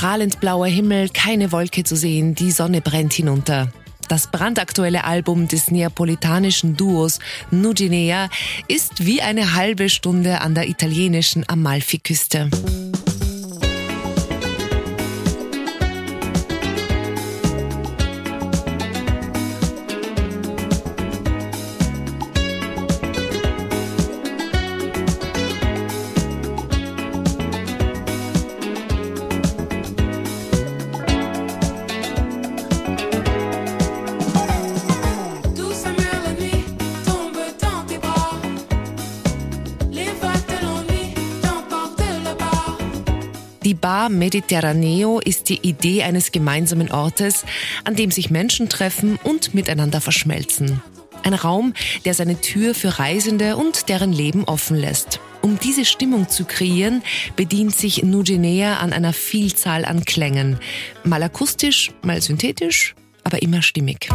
Strahlend blauer Himmel, keine Wolke zu sehen, die Sonne brennt hinunter. Das brandaktuelle Album des neapolitanischen Duos Nuginea ist wie eine halbe Stunde an der italienischen Amalfiküste. Die Bar Mediterraneo ist die Idee eines gemeinsamen Ortes, an dem sich Menschen treffen und miteinander verschmelzen. Ein Raum, der seine Tür für Reisende und deren Leben offen lässt. Um diese Stimmung zu kreieren, bedient sich Nugenea an einer Vielzahl an Klängen. Mal akustisch, mal synthetisch, aber immer stimmig.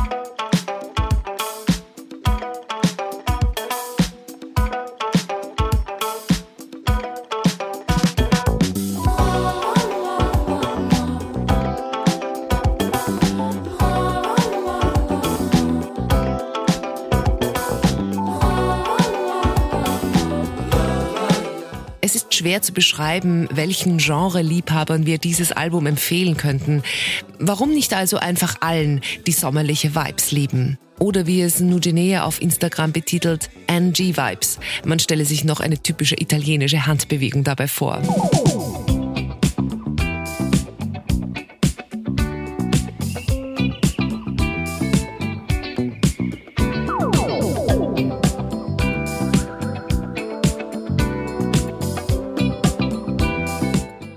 Schwer zu beschreiben, welchen Genre-Liebhabern wir dieses Album empfehlen könnten. Warum nicht also einfach allen, die sommerliche Vibes lieben? Oder wie es Nugenea auf Instagram betitelt, NG Vibes. Man stelle sich noch eine typische italienische Handbewegung dabei vor.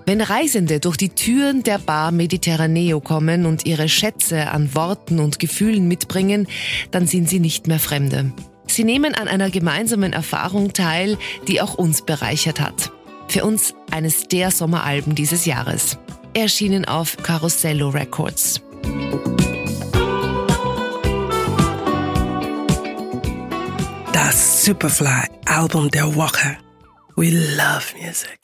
Wenn Reisende durch die Türen der Bar Mediterraneo kommen und ihre Schätze an Worten und Gefühlen mitbringen, dann sind sie nicht mehr Fremde. Sie nehmen an einer gemeinsamen Erfahrung teil, die auch uns bereichert hat. Für uns eines der Sommeralben dieses Jahres. Erschienen auf Carosello Records. Das Superfly Album der Woche. We love music.